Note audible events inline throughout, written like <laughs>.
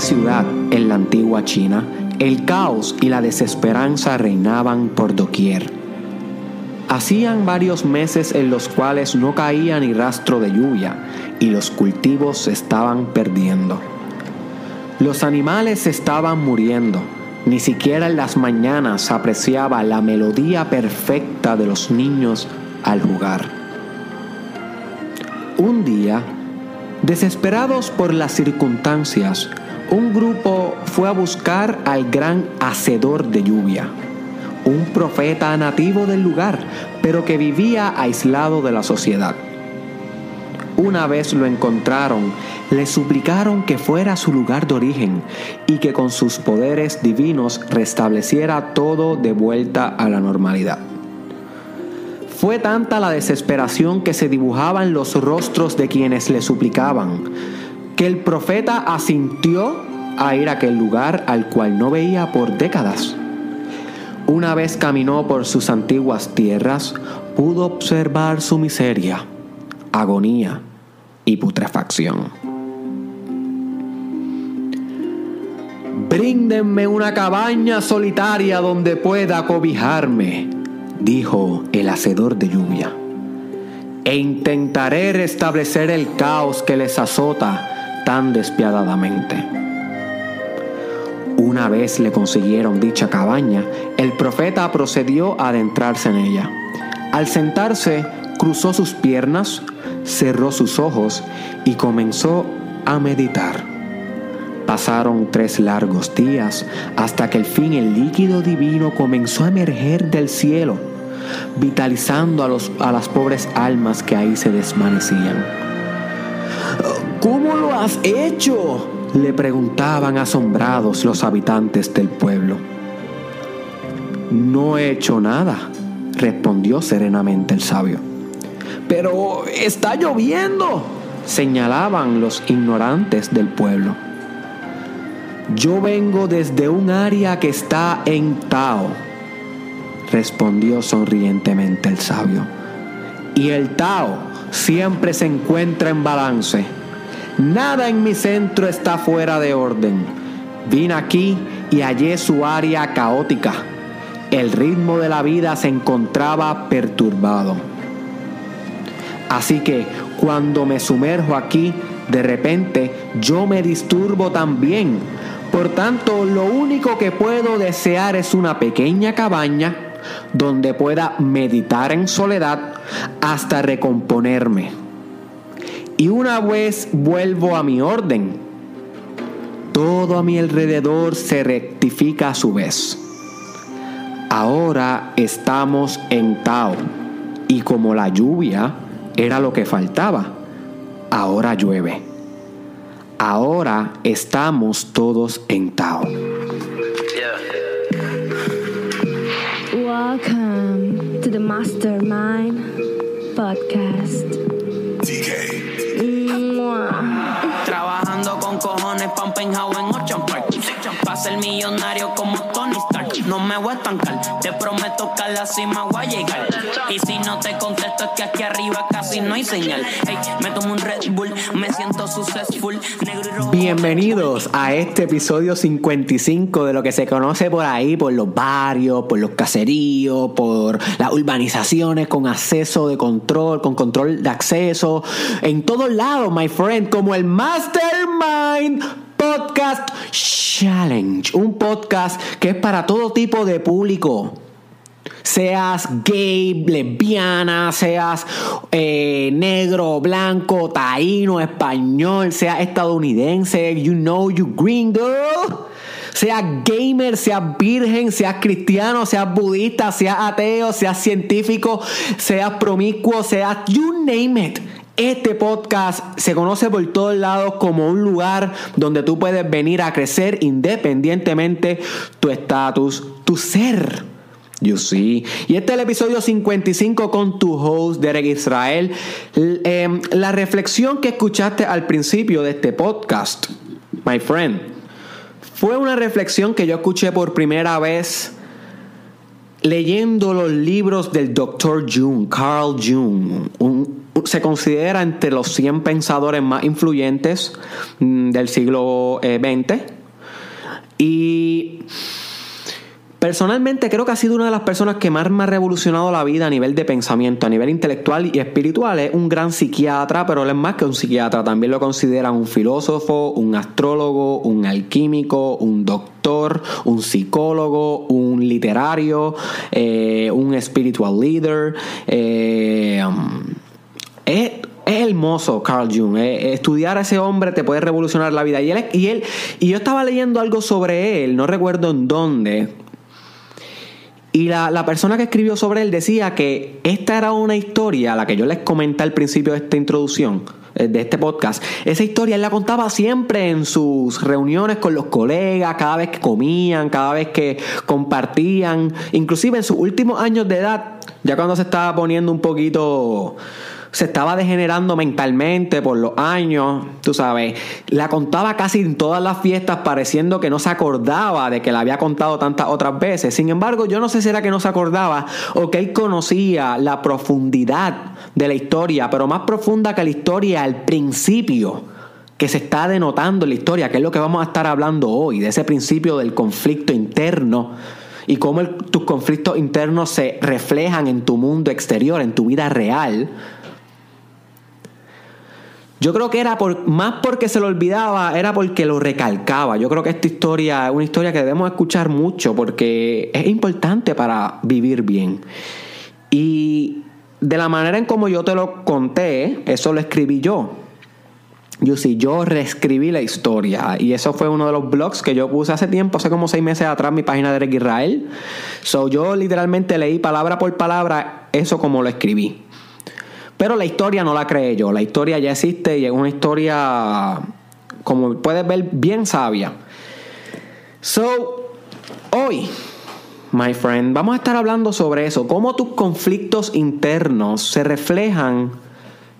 ciudad en la antigua China, el caos y la desesperanza reinaban por doquier. Hacían varios meses en los cuales no caía ni rastro de lluvia y los cultivos se estaban perdiendo. Los animales estaban muriendo. Ni siquiera en las mañanas apreciaba la melodía perfecta de los niños al jugar. Un día, desesperados por las circunstancias, un grupo fue a buscar al gran hacedor de lluvia un profeta nativo del lugar, pero que vivía aislado de la sociedad. Una vez lo encontraron, le suplicaron que fuera a su lugar de origen y que con sus poderes divinos restableciera todo de vuelta a la normalidad. Fue tanta la desesperación que se dibujaba en los rostros de quienes le suplicaban, que el profeta asintió a ir a aquel lugar al cual no veía por décadas. Una vez caminó por sus antiguas tierras, pudo observar su miseria, agonía y putrefacción. Bríndenme una cabaña solitaria donde pueda cobijarme, dijo el hacedor de lluvia, e intentaré restablecer el caos que les azota tan despiadadamente. Una vez le consiguieron dicha cabaña, el profeta procedió a adentrarse en ella. Al sentarse, cruzó sus piernas, cerró sus ojos y comenzó a meditar. Pasaron tres largos días hasta que al fin el líquido divino comenzó a emerger del cielo, vitalizando a, los, a las pobres almas que ahí se desvanecían. ¿Cómo lo has hecho? le preguntaban asombrados los habitantes del pueblo. No he hecho nada, respondió serenamente el sabio. Pero está lloviendo, señalaban los ignorantes del pueblo. Yo vengo desde un área que está en Tao, respondió sonrientemente el sabio. Y el Tao siempre se encuentra en balance Nada en mi centro está fuera de orden. Vine aquí y hallé su área caótica. El ritmo de la vida se encontraba perturbado. Así que cuando me sumerjo aquí, de repente yo me disturbo también. Por tanto, lo único que puedo desear es una pequeña cabaña donde pueda meditar en soledad hasta recomponerme y una vez vuelvo a mi orden, todo a mi alrededor se rectifica a su vez. Ahora estamos en Tao y como la lluvia era lo que faltaba, ahora llueve. Ahora estamos todos en Tao. Welcome to the Mastermind Podcast. Trabajando con cojones pa' en ser millonario como Tony Stark. No me voy a estancar, te prometo que a la cima voy a llegar. Y si no te contesto es que aquí arriba casi no hay señal. Hey, me tomo un Red Bull, me siento successful. Negro Bienvenidos a este episodio 55 de lo que se conoce por ahí, por los barrios, por los caseríos, por las urbanizaciones con acceso de control, con control de acceso, en todos lados, my friend, como el Mastermind Podcast Challenge, un podcast que es para todo tipo de público. Seas gay, lesbiana, seas eh, negro, blanco, taíno, español, sea estadounidense, you know you green girl. Sea gamer, sea virgen, seas cristiano, seas budista, seas ateo, seas científico, seas promiscuo, seas you name it. Este podcast se conoce por todos lados como un lugar donde tú puedes venir a crecer independientemente tu estatus, tu ser. You see. Y este es el episodio 55 con tu host, Derek Israel. Em, la reflexión que escuchaste al principio de este podcast, my friend, fue una reflexión que yo escuché por primera vez leyendo los libros del Dr. Jung, Carl Jung, un, se considera entre los 100 pensadores más influyentes mm, del siglo XX. Y Personalmente creo que ha sido una de las personas que más me ha revolucionado la vida a nivel de pensamiento, a nivel intelectual y espiritual. Es un gran psiquiatra, pero él es más que un psiquiatra. También lo consideran un filósofo, un astrólogo, un alquímico, un doctor, un psicólogo, un literario, eh, un spiritual leader. Eh, um, es, hermoso Carl Jung. Eh, estudiar a ese hombre te puede revolucionar la vida. Y él, y él, y yo estaba leyendo algo sobre él, no recuerdo en dónde y la, persona que escribió sobre él decía que esta era una historia, la que yo les comenté al principio de esta introducción, eh, de este podcast. Esa historia él la contaba siempre en sus reuniones con los colegas, cada vez que comían, cada vez que compartían, inclusive en sus últimos años de edad, ya cuando se estaba poniendo un poquito se estaba degenerando mentalmente por los años, tú sabes. La contaba casi en todas las fiestas pareciendo que no se acordaba de que la había contado tantas otras veces. Sin embargo, yo no sé si era que no se acordaba o que él conocía la profundidad de la historia, pero más profunda que la historia al principio que se está denotando en la historia, que es lo que vamos a estar hablando hoy, de ese principio del conflicto interno y cómo tus conflictos internos se reflejan en tu mundo exterior, en tu vida real yo creo que era por, más porque se lo olvidaba, era porque lo recalcaba. Yo creo que esta historia es una historia que debemos escuchar mucho porque es importante para vivir bien. Y de la manera en como yo te lo conté, eso lo escribí yo. Yo sí, yo reescribí la historia y eso fue uno de los blogs que yo puse hace tiempo, hace como seis meses atrás, mi página de Eric Israel. So yo literalmente leí palabra por palabra eso como lo escribí. Pero la historia no la creé yo, la historia ya existe y es una historia, como puedes ver, bien sabia. So, hoy, my friend, vamos a estar hablando sobre eso, cómo tus conflictos internos se reflejan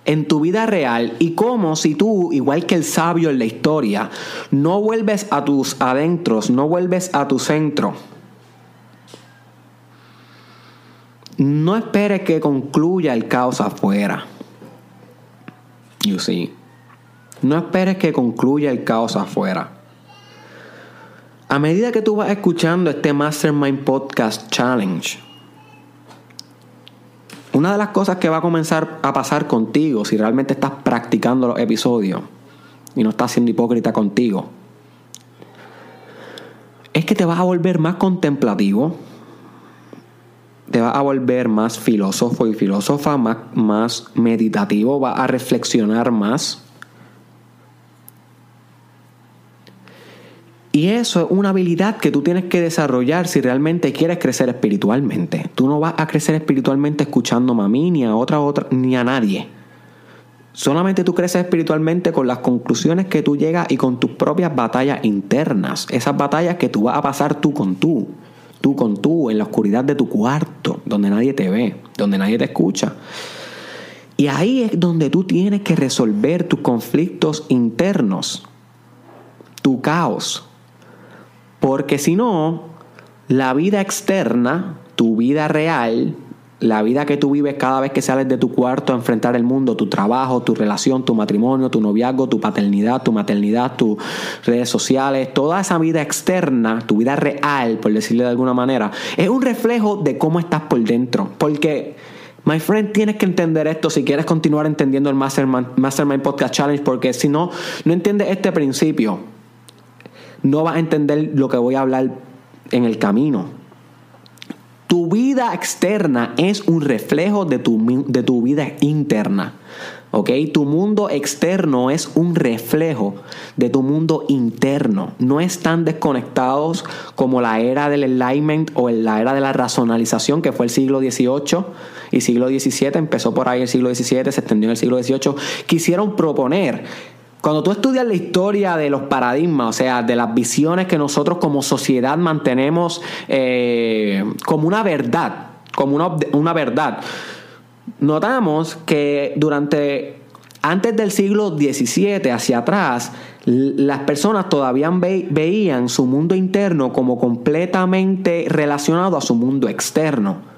en tu vida real y cómo si tú, igual que el sabio en la historia, no vuelves a tus adentros, no vuelves a tu centro, no esperes que concluya el caos afuera. You see. No esperes que concluya el caos afuera. A medida que tú vas escuchando este Mastermind Podcast Challenge, una de las cosas que va a comenzar a pasar contigo si realmente estás practicando los episodios y no estás siendo hipócrita contigo, es que te vas a volver más contemplativo, te va a volver más filósofo y filósofa, más, más meditativo, va a reflexionar más. Y eso es una habilidad que tú tienes que desarrollar si realmente quieres crecer espiritualmente. Tú no vas a crecer espiritualmente escuchando a mí ni a otra, otra ni a nadie. Solamente tú creces espiritualmente con las conclusiones que tú llegas y con tus propias batallas internas. Esas batallas que tú vas a pasar tú con tú tú con tú, en la oscuridad de tu cuarto, donde nadie te ve, donde nadie te escucha. Y ahí es donde tú tienes que resolver tus conflictos internos, tu caos. Porque si no, la vida externa, tu vida real, la vida que tú vives cada vez que sales de tu cuarto a enfrentar el mundo, tu trabajo, tu relación, tu matrimonio, tu noviazgo, tu paternidad, tu maternidad, tus redes sociales, toda esa vida externa, tu vida real, por decirle de alguna manera, es un reflejo de cómo estás por dentro. Porque, my friend, tienes que entender esto si quieres continuar entendiendo el Mastermind, Mastermind Podcast Challenge, porque si no, no entiendes este principio, no vas a entender lo que voy a hablar en el camino. Tu vida externa es un reflejo de tu, de tu vida interna. ¿Ok? Tu mundo externo es un reflejo de tu mundo interno. No están desconectados como la era del enlightenment o la era de la racionalización que fue el siglo XVIII y siglo XVII. Empezó por ahí el siglo XVII, se extendió en el siglo XVIII. Quisieron proponer cuando tú estudias la historia de los paradigmas, o sea, de las visiones que nosotros como sociedad mantenemos eh, como una verdad, como una, una verdad, notamos que durante antes del siglo XVII hacia atrás, las personas todavía veían su mundo interno como completamente relacionado a su mundo externo.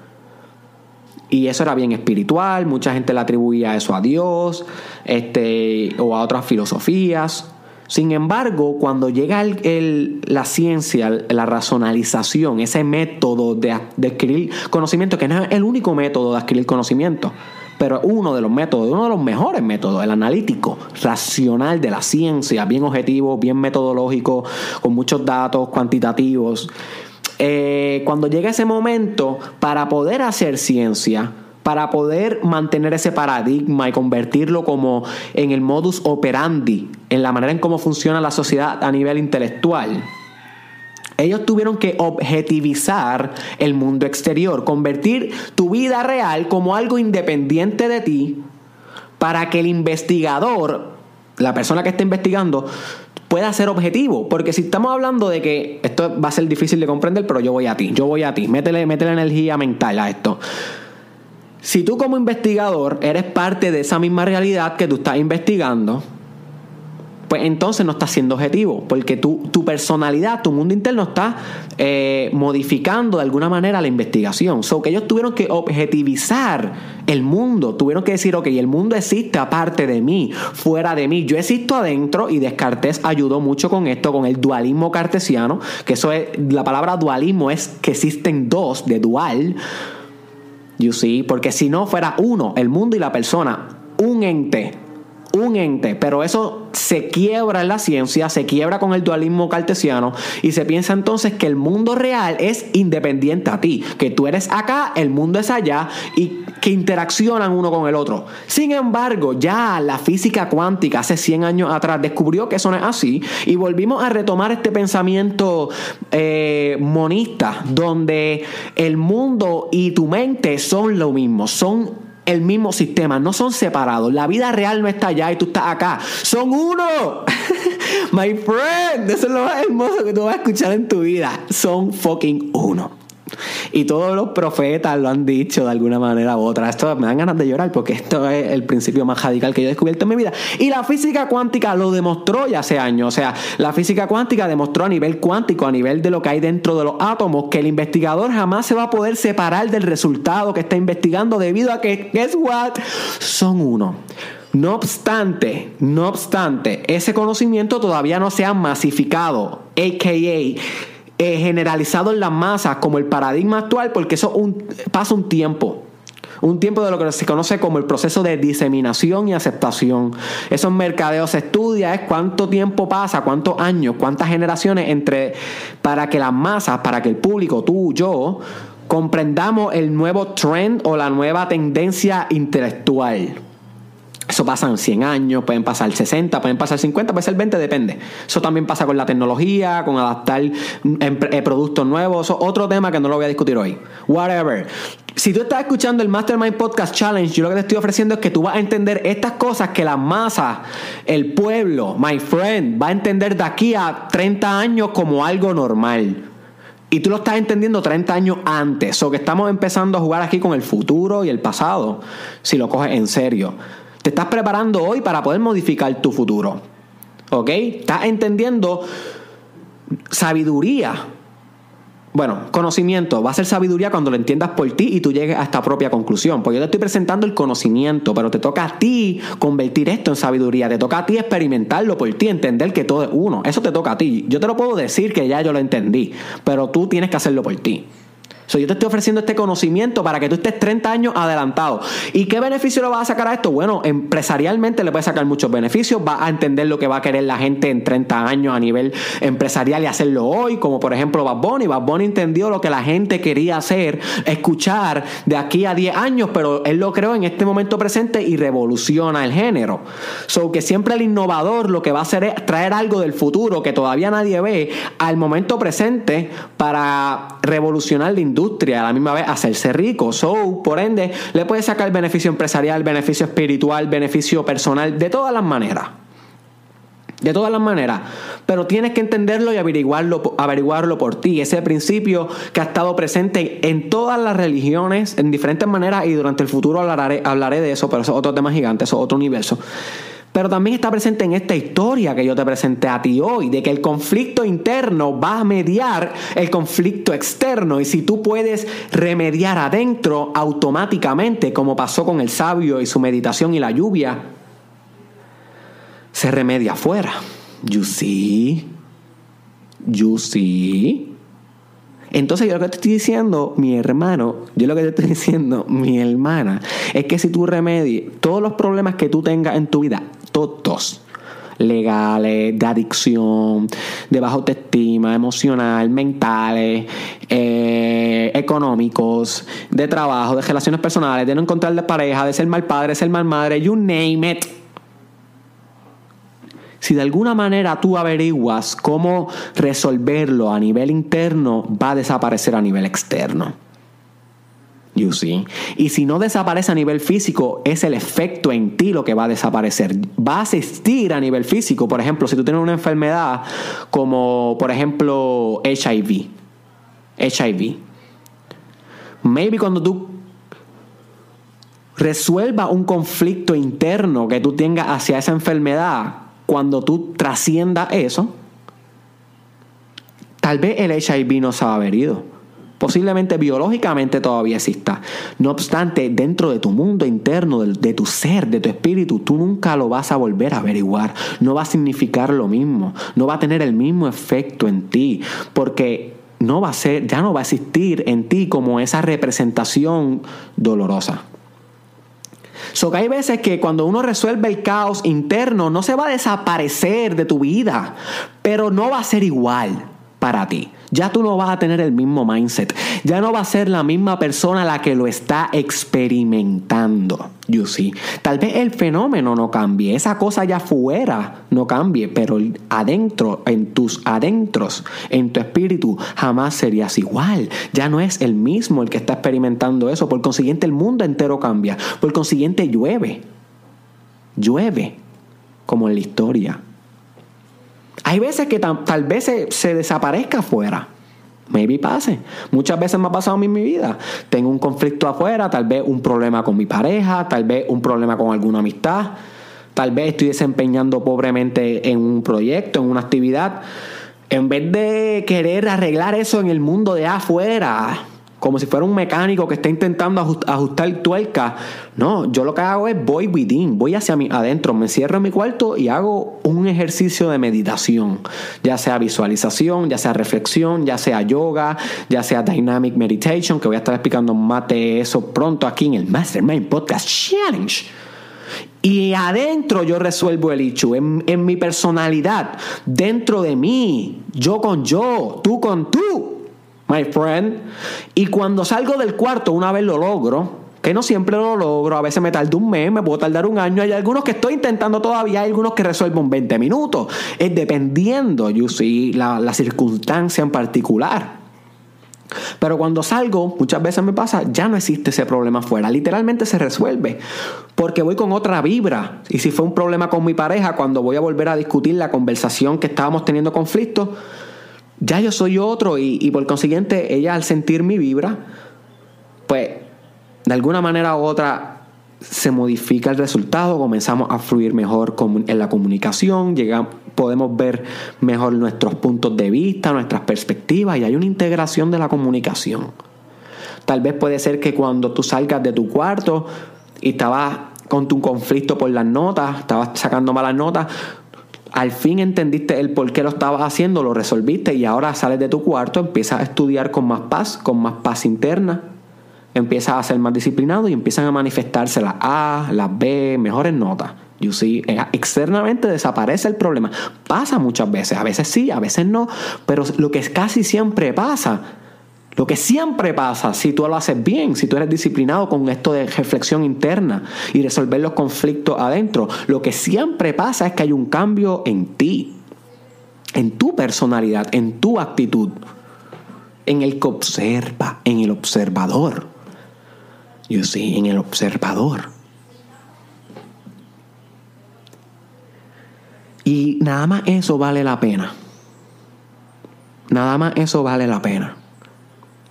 Y eso era bien espiritual, mucha gente le atribuía eso a Dios este, o a otras filosofías. Sin embargo, cuando llega el, la ciencia, la racionalización, ese método de, de, adquirir conocimiento, que no es el único método de adquirir conocimiento, pero uno de los métodos, uno de los mejores métodos, el analítico, racional de la ciencia, bien objetivo, bien metodológico, con muchos datos cuantitativos. Eh, cuando llega ese momento, para poder hacer ciencia, para poder mantener ese paradigma y convertirlo como en el modus operandi, en la manera en cómo funciona la sociedad a nivel intelectual. Ellos tuvieron que objetivizar el mundo exterior, convertir tu vida real como algo independiente de ti para que el investigador, la persona que está investigando, pueda ser objetivo. Porque si estamos hablando de que esto va a ser difícil de comprender, pero yo voy a ti, yo voy a ti, métele, métele energía mental a esto. Si tú como investigador eres parte de esa misma realidad que tú estás investigando, pues entonces no estás siendo objetivo, porque tu, tu personalidad, tu mundo interno está eh, modificando de alguna manera la investigación. So que ellos tuvieron que objetivizar el mundo, tuvieron que decir, ok, el mundo existe aparte de mí, fuera de mí. Yo existo adentro y Descartes ayudó mucho con esto, con el dualismo cartesiano, que eso es, la palabra dualismo es que existen dos, de dual You see, porque si no fuera uno, el mundo y la persona, un ente, un ente, pero eso se quiebra en la ciencia, se quiebra con el dualismo cartesiano y se piensa entonces que el mundo real es independiente a ti, que tú eres acá, el mundo es allá y que interaccionan uno con el otro. Sin embargo, ya la física cuántica hace 100 años atrás descubrió que eso no es así y volvimos a retomar este pensamiento eh, monista, donde el mundo y tu mente son lo mismo, son el mismo sistema, no son separados. La vida real no está allá y tú estás acá. Son uno. <laughs> My friend, eso es lo más hermoso que tú vas a escuchar en tu vida. Son fucking uno. Y todos los profetas lo han dicho de alguna manera u otra. Esto me dan ganas de llorar porque esto es el principio más radical que yo he descubierto en mi vida. Y la física cuántica lo demostró ya hace años. O sea, la física cuántica demostró a nivel cuántico, a nivel de lo que hay dentro de los átomos, que el investigador jamás se va a poder separar del resultado que está investigando debido a que, guess what? Son uno. No obstante, no obstante, ese conocimiento todavía no se ha masificado, a.k.a eh, generalizado en las masas como el paradigma actual, porque eso pasa un tiempo. Un tiempo de lo que se conoce como el proceso de diseminación y aceptación. Esos mercadeos se estudia es cuánto tiempo pasa, cuántos años, cuántas generaciones entre para que las masas, para que el público, tú, yo, comprendamos el nuevo trend o la nueva tendencia intelectual. Pasan 100 años, pueden pasar 60, pueden pasar 50, puede ser 20, depende. Eso también pasa con la tecnología, con adaptar eh, productos nuevos. Eso otro tema que no lo voy a discutir hoy. Whatever. Si tú estás escuchando el Mastermind Podcast Challenge, yo lo que te estoy ofreciendo es que tú vas a entender estas cosas que la masa, el pueblo, my friend, va a entender de aquí a 30 años como algo normal. Y tú lo estás entendiendo 30 años antes. O que estamos empezando a jugar aquí con el futuro y el pasado, si lo coges en serio. Te estás preparando hoy para poder modificar tu futuro. ¿Ok? Estás entendiendo sabiduría. Bueno, conocimiento va a ser sabiduría cuando lo entiendas por ti y tú llegues a esta propia conclusión. Porque yo te estoy presentando el conocimiento, pero te toca a ti convertir esto en sabiduría. Te toca a ti experimentarlo por ti, entender que todo es uno. Eso te toca a ti. Yo te lo puedo decir que ya yo lo entendí, pero tú tienes que hacerlo por ti yo te estoy ofreciendo este conocimiento para que tú estés 30 años adelantado. ¿Y qué beneficio le vas a sacar a esto? Bueno, empresarialmente le puedes sacar muchos beneficios. Va a entender lo que va a querer la gente en 30 años a nivel empresarial y hacerlo hoy, como por ejemplo Bad Bunny. Bad Bunny entendió lo que la gente quería hacer, escuchar de aquí a 10 años, pero él lo creó en este momento presente y revoluciona el género. So que siempre el innovador lo que va a hacer es traer algo del futuro que todavía nadie ve al momento presente para revolucionar la industria a la misma vez hacerse rico. So, por ende, le puede sacar beneficio empresarial, beneficio espiritual, beneficio personal, de todas las maneras. De todas las maneras. Pero tienes que entenderlo y averiguarlo, averiguarlo por ti. Ese principio que ha estado presente en todas las religiones, en diferentes maneras, y durante el futuro hablaré, hablaré de eso, pero eso es otro tema gigante, eso es otro universo. Pero también está presente en esta historia que yo te presenté a ti hoy, de que el conflicto interno va a mediar el conflicto externo. Y si tú puedes remediar adentro automáticamente, como pasó con el sabio y su meditación y la lluvia, se remedia afuera. You see? You see? Entonces yo lo que te estoy diciendo, mi hermano, yo lo que te estoy diciendo, mi hermana, es que si tú remedies todos los problemas que tú tengas en tu vida, todos, legales, de adicción, de baja autoestima, emocional, mentales, eh, económicos, de trabajo, de relaciones personales, de no encontrar de pareja, de ser mal padre, ser mal madre, you name it si de alguna manera tú averiguas cómo resolverlo a nivel interno, va a desaparecer a nivel externo. You see. Y si no desaparece a nivel físico, es el efecto en ti lo que va a desaparecer. Va a asistir a nivel físico. Por ejemplo, si tú tienes una enfermedad como, por ejemplo, HIV. HIV. Maybe cuando tú resuelvas un conflicto interno que tú tengas hacia esa enfermedad, cuando tú trasciendas eso, tal vez el HIV no se va a haber ido. Posiblemente biológicamente todavía exista. No obstante, dentro de tu mundo interno, de, tu ser, de tu espíritu, tú nunca lo vas a volver a averiguar. No va a significar lo mismo. No va a tener el mismo efecto en ti. Porque no va a ser, ya no va a existir en ti como esa representación dolorosa. So que hay veces que cuando uno resuelve el caos interno, no se va a desaparecer de tu vida, pero no va a ser igual para ti. Ya tú no vas a tener el mismo mindset. Ya no va a ser la misma persona la que lo está experimentando. You see. Tal vez el fenómeno no cambie, esa cosa allá afuera no cambie, pero adentro, en tus adentros, en tu espíritu, jamás serías igual. Ya no es el mismo el que está experimentando eso. Por consiguiente, el mundo entero cambia. Por consiguiente, llueve. Llueve, como en la historia. Hay veces que tal, vez se, desaparezca afuera. Maybe pase. Muchas veces me ha pasado en mi vida. Tengo un conflicto afuera, tal vez un problema con mi pareja, tal vez un problema con alguna amistad, tal vez estoy desempeñando pobremente en un proyecto, en una actividad. En vez de querer arreglar eso en el mundo de afuera, como si fuera un mecánico que está intentando ajustar tuerca. No, yo lo que hago es voy within, voy hacia mi adentro, me cierro en mi cuarto y hago un ejercicio de meditación, ya sea visualización, ya sea reflexión, ya sea yoga, ya sea dynamic meditation, que voy a estar explicando más de eso pronto aquí en el Mastermind Podcast Challenge. Y adentro yo resuelvo el en, en mi personalidad, dentro de mí, yo con yo, tú con tú my friend. Y cuando salgo del cuarto, una vez lo logro, que no siempre lo logro, a veces me tarda un mes, me puedo tardar un año, hay algunos que estoy intentando todavía, hay algunos que resuelvo en 20 minutos, es dependiendo, you see, la, la circunstancia en particular. Pero cuando salgo, muchas veces me pasa, ya no existe ese problema afuera. Literalmente se resuelve. Porque voy con otra vibra. Y si fue un problema con mi pareja, cuando voy a volver a discutir la conversación que estábamos teniendo conflicto, ya yo soy otro y, por consiguiente ella al sentir mi vibra, pues de alguna manera u otra se modifica el resultado, comenzamos a fluir mejor en la comunicación, llegamos, podemos ver mejor nuestros puntos de vista, nuestras perspectivas y hay una integración de la comunicación. Tal vez puede ser que cuando tú salgas de tu cuarto y estabas con tu conflicto por las notas, estabas sacando malas notas, al fin entendiste el por qué lo estabas haciendo, lo resolviste y ahora sales de tu cuarto, empiezas a estudiar con más paz, con más paz interna, empiezas a ser más disciplinado y empiezan a manifestarse las A, las B, mejores notas. You see, eh, externamente desaparece el problema. Pasa muchas veces, a veces sí, a veces no, pero lo que casi siempre pasa lo que siempre pasa si tú lo haces bien, si tú eres disciplinado con esto de reflexión interna y resolver los conflictos adentro, lo que siempre pasa es que hay un cambio en ti, en tu personalidad, en tu actitud, en el que observa, en el observador. You see, en el observador. Y nada más eso vale la pena. Nada más eso vale la pena.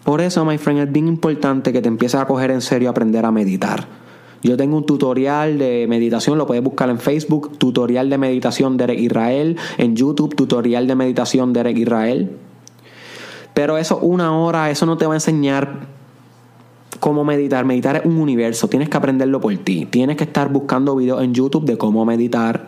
Por eso, my friend, es bien importante que te empieces a coger en serio aprender a meditar. Yo tengo un tutorial de meditación, lo puedes buscar en Facebook, tutorial de meditación Derek Israel, en YouTube, tutorial de meditación Derek Israel. Pero eso, una hora, eso no te va a enseñar cómo meditar. Meditar es un universo, tienes que aprenderlo por ti. Tienes que estar buscando videos en YouTube de cómo meditar,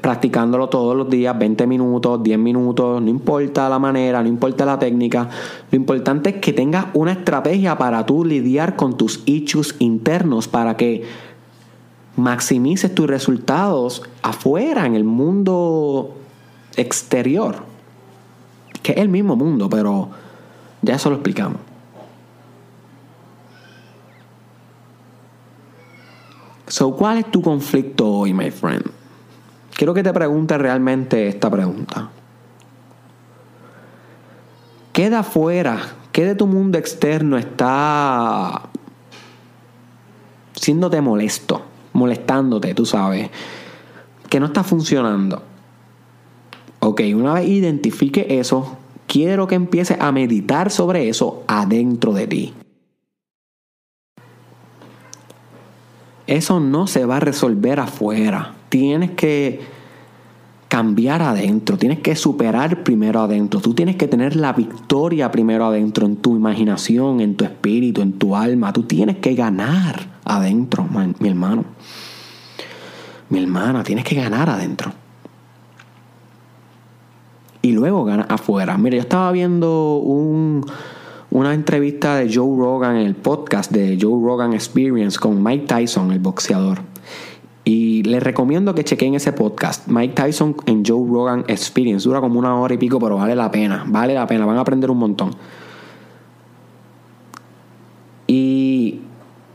practicándolo todos los días, 20 minutos, 10 minutos, no importa la manera, no importa la técnica. Lo importante es que tengas una estrategia para tú lidiar con tus issues internos, para que maximices tus resultados afuera, en el mundo exterior, que es el mismo mundo, pero ya eso lo explicamos. So, ¿cuál es tu conflicto hoy, my friend? Quiero que te preguntes realmente esta pregunta. ¿Qué de afuera, qué de tu mundo externo está siéndote molesto, molestándote, tú sabes, que no está funcionando? Ok, una vez identifique eso, quiero que empieces a meditar sobre eso adentro de ti. Eso no se va a resolver afuera. Tienes que cambiar adentro, tienes que superar primero adentro. Tú tienes que tener la victoria primero adentro, en tu imaginación, en tu espíritu, en tu alma. Tú tienes que ganar adentro, mi hermano. Mi hermana, tienes que ganar adentro. Y luego ganar afuera. Mira, yo estaba viendo un una entrevista de Joe Rogan en el podcast de Joe Rogan Experience con Mike Tyson, el boxeador. Y les recomiendo que chequen ese podcast. Mike Tyson en Joe Rogan Experience. Dura como una hora y pico, pero vale la pena. Vale la pena. Van a aprender un montón. Y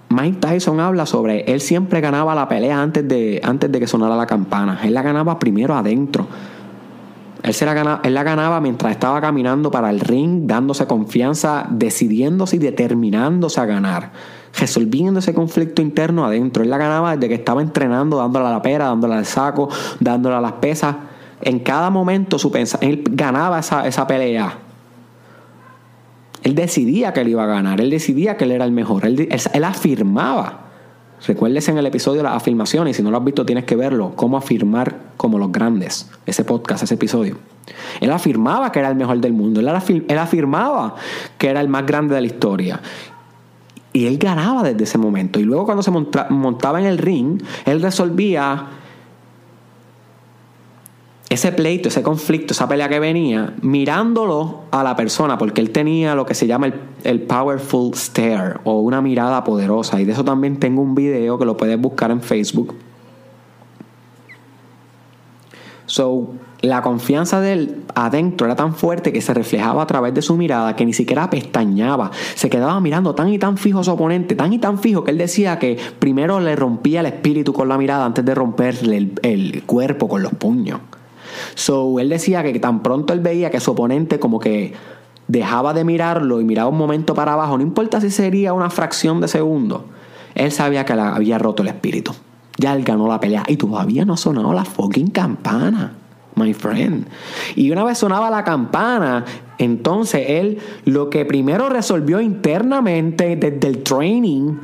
Mike Tyson habla sobre él siempre ganaba la pelea antes de, antes de que sonara la campana. Él la ganaba primero adentro. Él, se la ganaba, él la ganaba mientras estaba caminando para el ring, dándose confianza, decidiéndose y determinándose a ganar, resolviendo ese conflicto interno adentro. Él la ganaba desde que estaba entrenando, dándole a la pera, dándole al saco, dándole a las pesas. En cada momento su él ganaba esa, esa pelea. Él decidía que él iba a ganar, él decidía que él era el mejor, él, él afirmaba Recuérdese en el episodio las afirmaciones, y si no lo has visto tienes que verlo, cómo afirmar como los grandes, ese podcast, ese episodio. Él afirmaba que era el mejor del mundo, él, él afirmaba que era el más grande de la historia. Y él ganaba desde ese momento. Y luego cuando se montaba en el ring, él resolvía ese pleito, ese conflicto, esa pelea que venía, mirándolo a la persona, porque él tenía lo que se llama el, powerful stare o una mirada poderosa. Y de eso también tengo un video que lo puedes buscar en Facebook. So, la confianza de él adentro era tan fuerte que se reflejaba a través de su mirada que ni siquiera pestañaba. Se quedaba mirando tan y tan fijo a su oponente, tan y tan fijo que él decía que primero le rompía el espíritu con la mirada antes de romperle el cuerpo con los puños. So, él decía que tan pronto él veía que su oponente como que dejaba de mirarlo y miraba un momento para abajo, no importa si sería una fracción de segundo, él sabía que le había roto el espíritu. Ya él ganó la pelea y todavía no sonado la fucking campana, my friend. Y una vez sonaba la campana, entonces él lo que primero resolvió internamente desde el training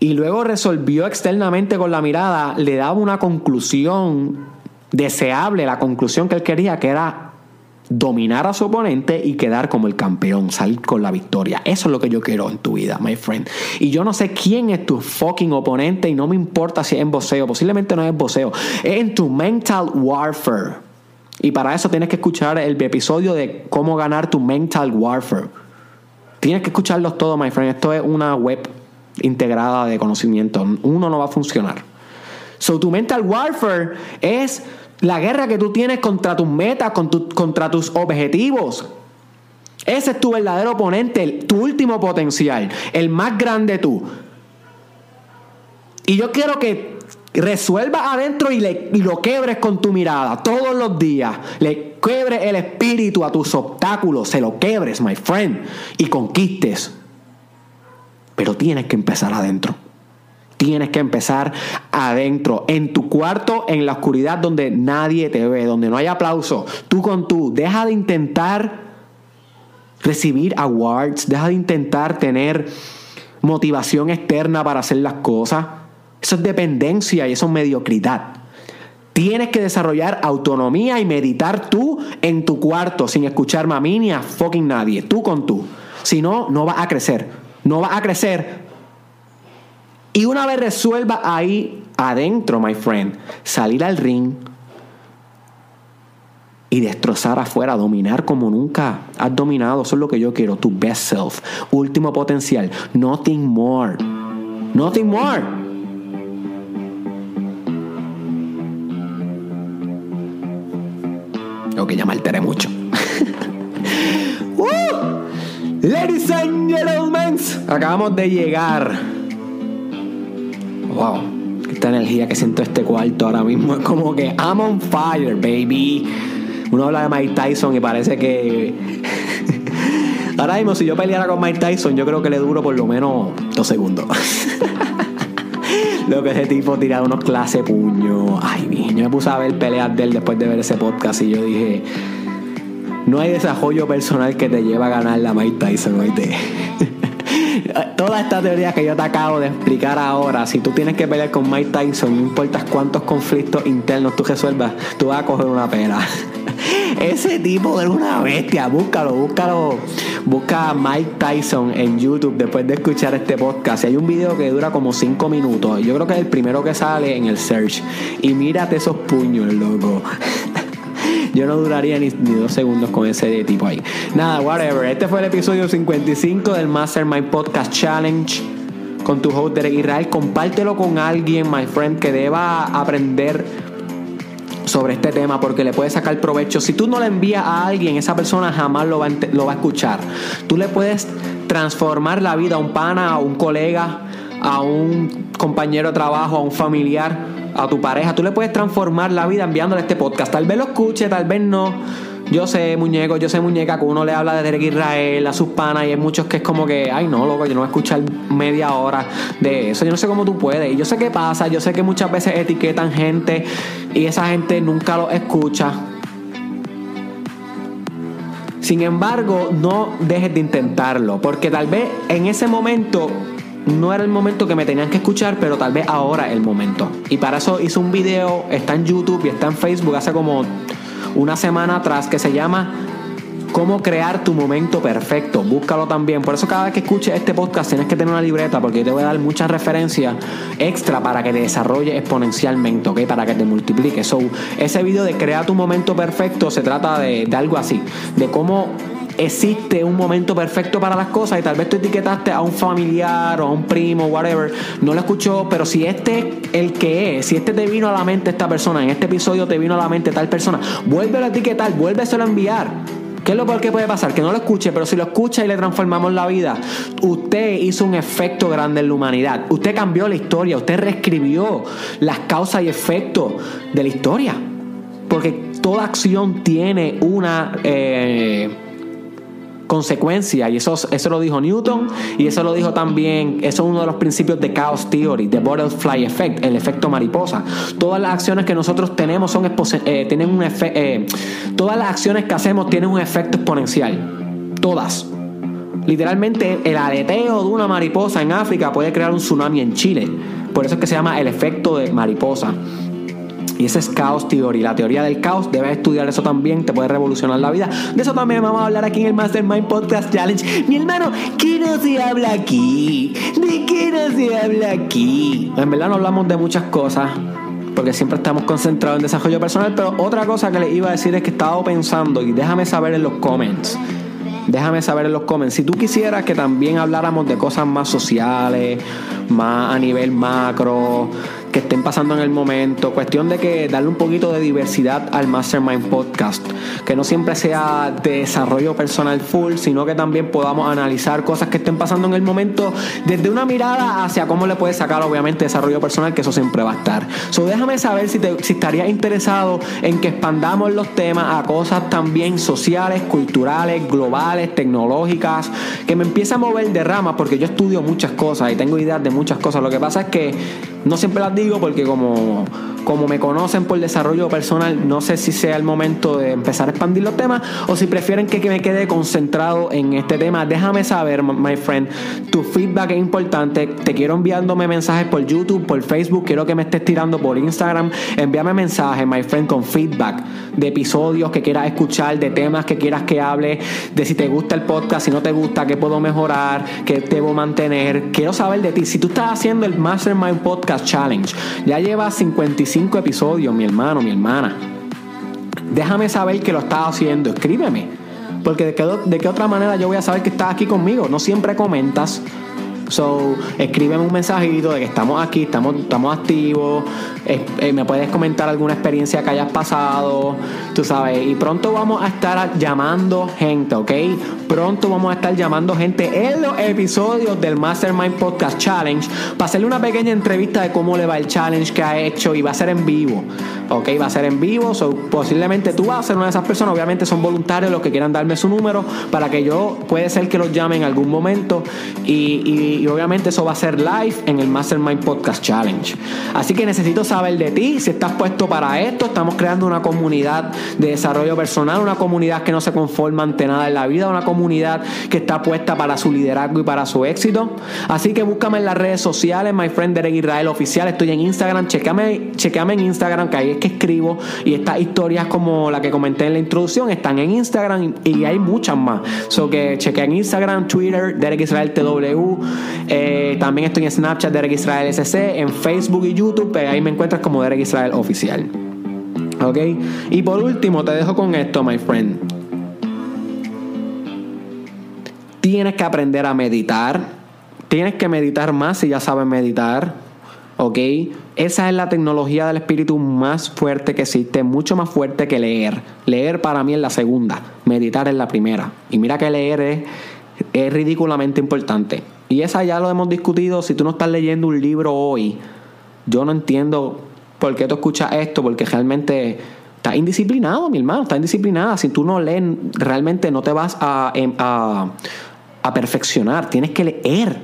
y luego resolvió externamente con la mirada, le daba una conclusión deseable la conclusión que él quería, que era dominar a su oponente y quedar como el campeón, salir con la victoria. Eso es lo que yo quiero en tu vida, my friend. Y yo no sé quién es tu fucking oponente y no me importa si es en boxeo, posiblemente no es boxeo, es en tu mental warfare. Y para eso tienes que escuchar el episodio de cómo ganar tu mental warfare. Tienes que escucharlos todos, my friend. Esto es una web integrada de conocimiento. Uno no va a funcionar. So, tu mental warfare es la guerra que tú tienes contra tus metas, contra tus objetivos. Ese es tu verdadero oponente, tu último potencial, el más grande tú. Y yo quiero que resuelvas adentro y, y lo quebres con tu mirada todos los días. Le quebres el espíritu a tus obstáculos, se lo quebres, my friend, y conquistes. Pero tienes que empezar adentro. Tienes que empezar adentro, en tu cuarto, en la oscuridad donde nadie te ve, donde no hay aplauso. Tú con tú. Deja de intentar recibir awards, deja de intentar tener motivación externa para hacer las cosas. Eso es dependencia y eso es mediocridad. Tienes que desarrollar autonomía y meditar tú en tu cuarto sin escuchar mami ni a fucking nadie, tú con tú. Si no, no vas a crecer. No vas a crecer. Y una vez resuelva ahí adentro, my friend, salir al ring y destrozar afuera, dominar como nunca has dominado. Eso es lo que yo quiero, tu best self, último potencial, nothing more. Nothing more. Ok, ya me alteré mucho. <laughs> Ladies and gentlemen, acabamos de llegar. Wow, esta energía que siento este cuarto ahora mismo es como que I'm on fire, baby. Uno habla de Mike Tyson y parece que. <laughs> ahora mismo, si yo peleara con Mike Tyson, yo creo que le duro por lo menos dos segundos. <laughs> lo que ese tipo tira unos clase puños. Ay, bien, yo me puse a ver peleas de él después de ver ese podcast y yo dije, no hay desarrollo personal que te lleve a ganar la Mike Tyson, oíste. <laughs> Toda esta teoría que yo te acabo de explicar ahora, si tú tienes que pelear con Mike Tyson, no importa cuántos conflictos internos tú resuelvas, tú vas a coger una pera. <laughs> Ese tipo era una bestia, búscalo, búscalo. Busca a Mike Tyson en YouTube después de escuchar este podcast. Hay un video que dura como 5 minutos. Yo creo que es el primero que sale en el search. Y mírate esos puños, loco. <laughs> Yo no duraría ni, dos segundos con ese tipo ahí. Nada, whatever. Este fue el episodio 55 del Mastermind Podcast Challenge con tu host Derek Israel. Compártelo con alguien, my friend, que deba aprender sobre este tema porque le puedes sacar provecho. Si tú no le envías a alguien, esa persona jamás lo va, lo va a escuchar. Tú le puedes transformar la vida a un pana, a un colega, a un compañero de trabajo, a un familiar a tu pareja. Tú le puedes transformar la vida enviándole este podcast. Tal vez lo escuche, tal vez no. Yo sé, muñeco, yo sé, muñeca, que uno le habla de Derek Israel a sus panas y hay muchos que es como que, ay, no, loco, yo no voy a escuchar media hora de eso. Yo no sé cómo tú puedes. Y yo sé qué pasa, yo sé que muchas veces etiquetan gente y esa gente nunca lo escucha. Sin embargo, no dejes de intentarlo, porque tal vez en ese momento no era el momento que me tenían que escuchar, pero tal vez ahora el momento. Y para eso hice un video, está en YouTube y está en Facebook hace como una semana atrás que se llama Cómo crear tu momento perfecto. Búscalo también. Por eso cada vez que escuches este podcast tienes que tener una libreta porque yo te voy a dar muchas referencias extra para que te desarrolle exponencialmente, ¿ok? Para que te multiplique. So, ese video de crear tu momento perfecto se trata de, de algo así. De cómo existe un momento perfecto para las cosas y tal vez tú etiquetaste a un familiar o a un primo, whatever, no lo escuchó, pero si este es el que es, si este te vino a la mente esta persona, en este episodio te vino a la mente tal persona, vuelve a etiquetar, vuélveselo a enviar. ¿Qué es lo peor que puede pasar? Que no lo escuche, pero si lo escucha y le transformamos la vida, usted hizo un efecto grande en la humanidad. Usted cambió la historia, usted reescribió las causas y efectos de la historia. Porque toda acción tiene una... Eh, consecuencia y eso, eso lo dijo Newton y eso lo dijo también, eso es uno de los principios de Chaos Theory, de Butterfly Effect, el efecto mariposa. Todas las acciones que nosotros tenemos son eh, tienen un eh, todas las acciones que hacemos tienen un efecto exponencial, todas. Literalmente el aleteo de una mariposa en África puede crear un tsunami en Chile. Por eso es que se llama el efecto de mariposa. Y ese es Chaos Theory, la teoría del caos. Debes estudiar eso también, te puede revolucionar la vida. De eso también vamos a hablar aquí en el Mastermind Podcast Challenge. Mi hermano, ¿qué no se habla aquí? ¿De qué no se habla aquí? En verdad no hablamos de muchas cosas. Porque siempre estamos concentrados en desarrollo personal. Pero otra cosa que les iba a decir es que he estado pensando y déjame saber en los comments. Déjame saber en los comments. Si tú quisieras que también habláramos de cosas más sociales, más a nivel macro, que estén pasando en el momento. Cuestión de que darle un poquito de diversidad al Mastermind Podcast. Que no siempre sea de desarrollo personal full, sino que también podamos analizar cosas que estén pasando en el momento desde una mirada hacia cómo le puedes sacar, obviamente, desarrollo personal, que eso siempre va a estar. So, déjame saber si, te, si estarías interesado en que expandamos los temas a cosas también sociales, culturales, globales, tecnológicas, que me empiece a mover de ramas, porque yo estudio muchas cosas y tengo ideas de muchas cosas. Lo que pasa es que no siempre las digo porque como como me conocen por desarrollo personal, no sé si sea el momento de empezar a expandir los temas o si prefieren que, me quede concentrado en este tema. Déjame saber, my friend. Tu feedback es importante. Te quiero enviándome mensajes por YouTube, por Facebook. Quiero que me estés tirando por Instagram. Envíame mensajes, my friend, con feedback de episodios que quieras escuchar, de temas que quieras que hable, de si te gusta el podcast, si no te gusta, qué puedo mejorar, qué debo mantener. Quiero saber de ti. Si tú estás haciendo el Mastermind Podcast Challenge, ya llevas 55 episodios, mi hermano, mi hermana. Déjame saber que lo estás haciendo. Escríbeme. Porque de qué, de qué otra manera yo voy a saber que estás aquí conmigo. No siempre comentas. So, escríbeme un mensajito de que estamos aquí, estamos, estamos activos. Eh, me puedes comentar alguna experiencia que hayas pasado, tú sabes. Y pronto vamos a estar llamando gente, ¿ok? Pronto vamos a estar llamando gente en los episodios del Mastermind Podcast Challenge para hacerle una pequeña entrevista de cómo le va el challenge que ha hecho y va a ser en vivo, ¿ok? Va a ser en vivo. So, posiblemente tú vas a ser una de esas personas. Obviamente son voluntarios los que quieran darme su número para que yo, puede ser que los llame en algún momento y y obviamente eso va a ser live en el Mastermind Podcast Challenge. Así que necesito saber de ti, si estás puesto para esto. Estamos creando una comunidad de desarrollo personal, una comunidad que no se conforma ante nada en la vida, una comunidad que está puesta para su liderazgo y para su éxito. Así que búscame en las redes sociales, my friend Derek Israel Oficial. Estoy en Instagram, chequeame, chequeame en Instagram, que ahí es que escribo. Y estas historias como la que comenté en la introducción están en Instagram y hay muchas más. So que chequea Instagram, Twitter, Derek Israel TW. Eh, también estoy en Snapchat, Derek Israel SC, en Facebook y YouTube, ahí me encuentras como Derek Israel Oficial. ¿Ok? Y por último, te dejo con esto, my friend. Tienes que aprender a meditar. Tienes que meditar más si ya sabes meditar. ¿Ok? Esa es la tecnología del espíritu más fuerte que existe, mucho más fuerte que leer. Leer para mí es la segunda, meditar es la primera. Y mira que leer es, es ridículamente importante. Y esa ya lo hemos discutido. Si tú no estás leyendo un libro hoy, yo no entiendo por qué tú escuchas esto, porque realmente estás indisciplinado, mi hermano, estás indisciplinada. Si tú no lees, realmente no te vas a, em, a, a perfeccionar. Tienes que leer.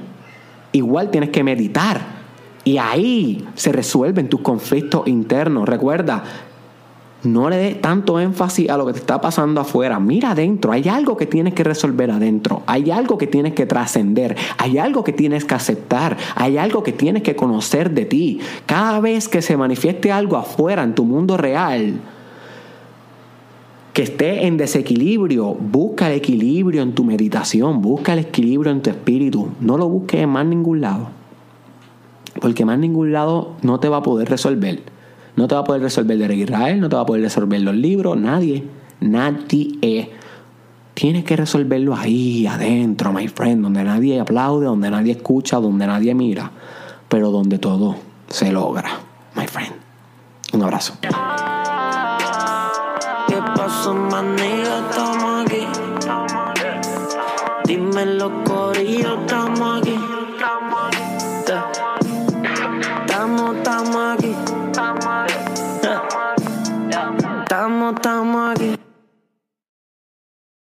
Igual tienes que meditar. Y ahí se resuelven tus conflictos internos. Recuerda, no le dé tanto énfasis a lo que te está pasando afuera. Mira adentro, hay algo que tienes que resolver adentro, hay algo que tienes que trascender, hay algo que tienes que aceptar, hay algo que tienes que conocer de ti. Cada vez que se manifieste algo afuera en tu mundo real, que esté en desequilibrio, busca el equilibrio en tu meditación, busca el equilibrio en tu espíritu. No lo busques en más ningún lado, porque más ningún lado no te va a poder resolver. No te va a poder resolver Derek Israel, no te va a poder resolver los libros, nadie. Nadie. Tienes que resolverlo ahí, adentro, my friend, donde nadie aplaude, donde nadie escucha, donde nadie mira, pero donde todo se logra, my friend. Un abrazo. ¿Qué pasó, Estamos aquí. Dime los corillos, estamos.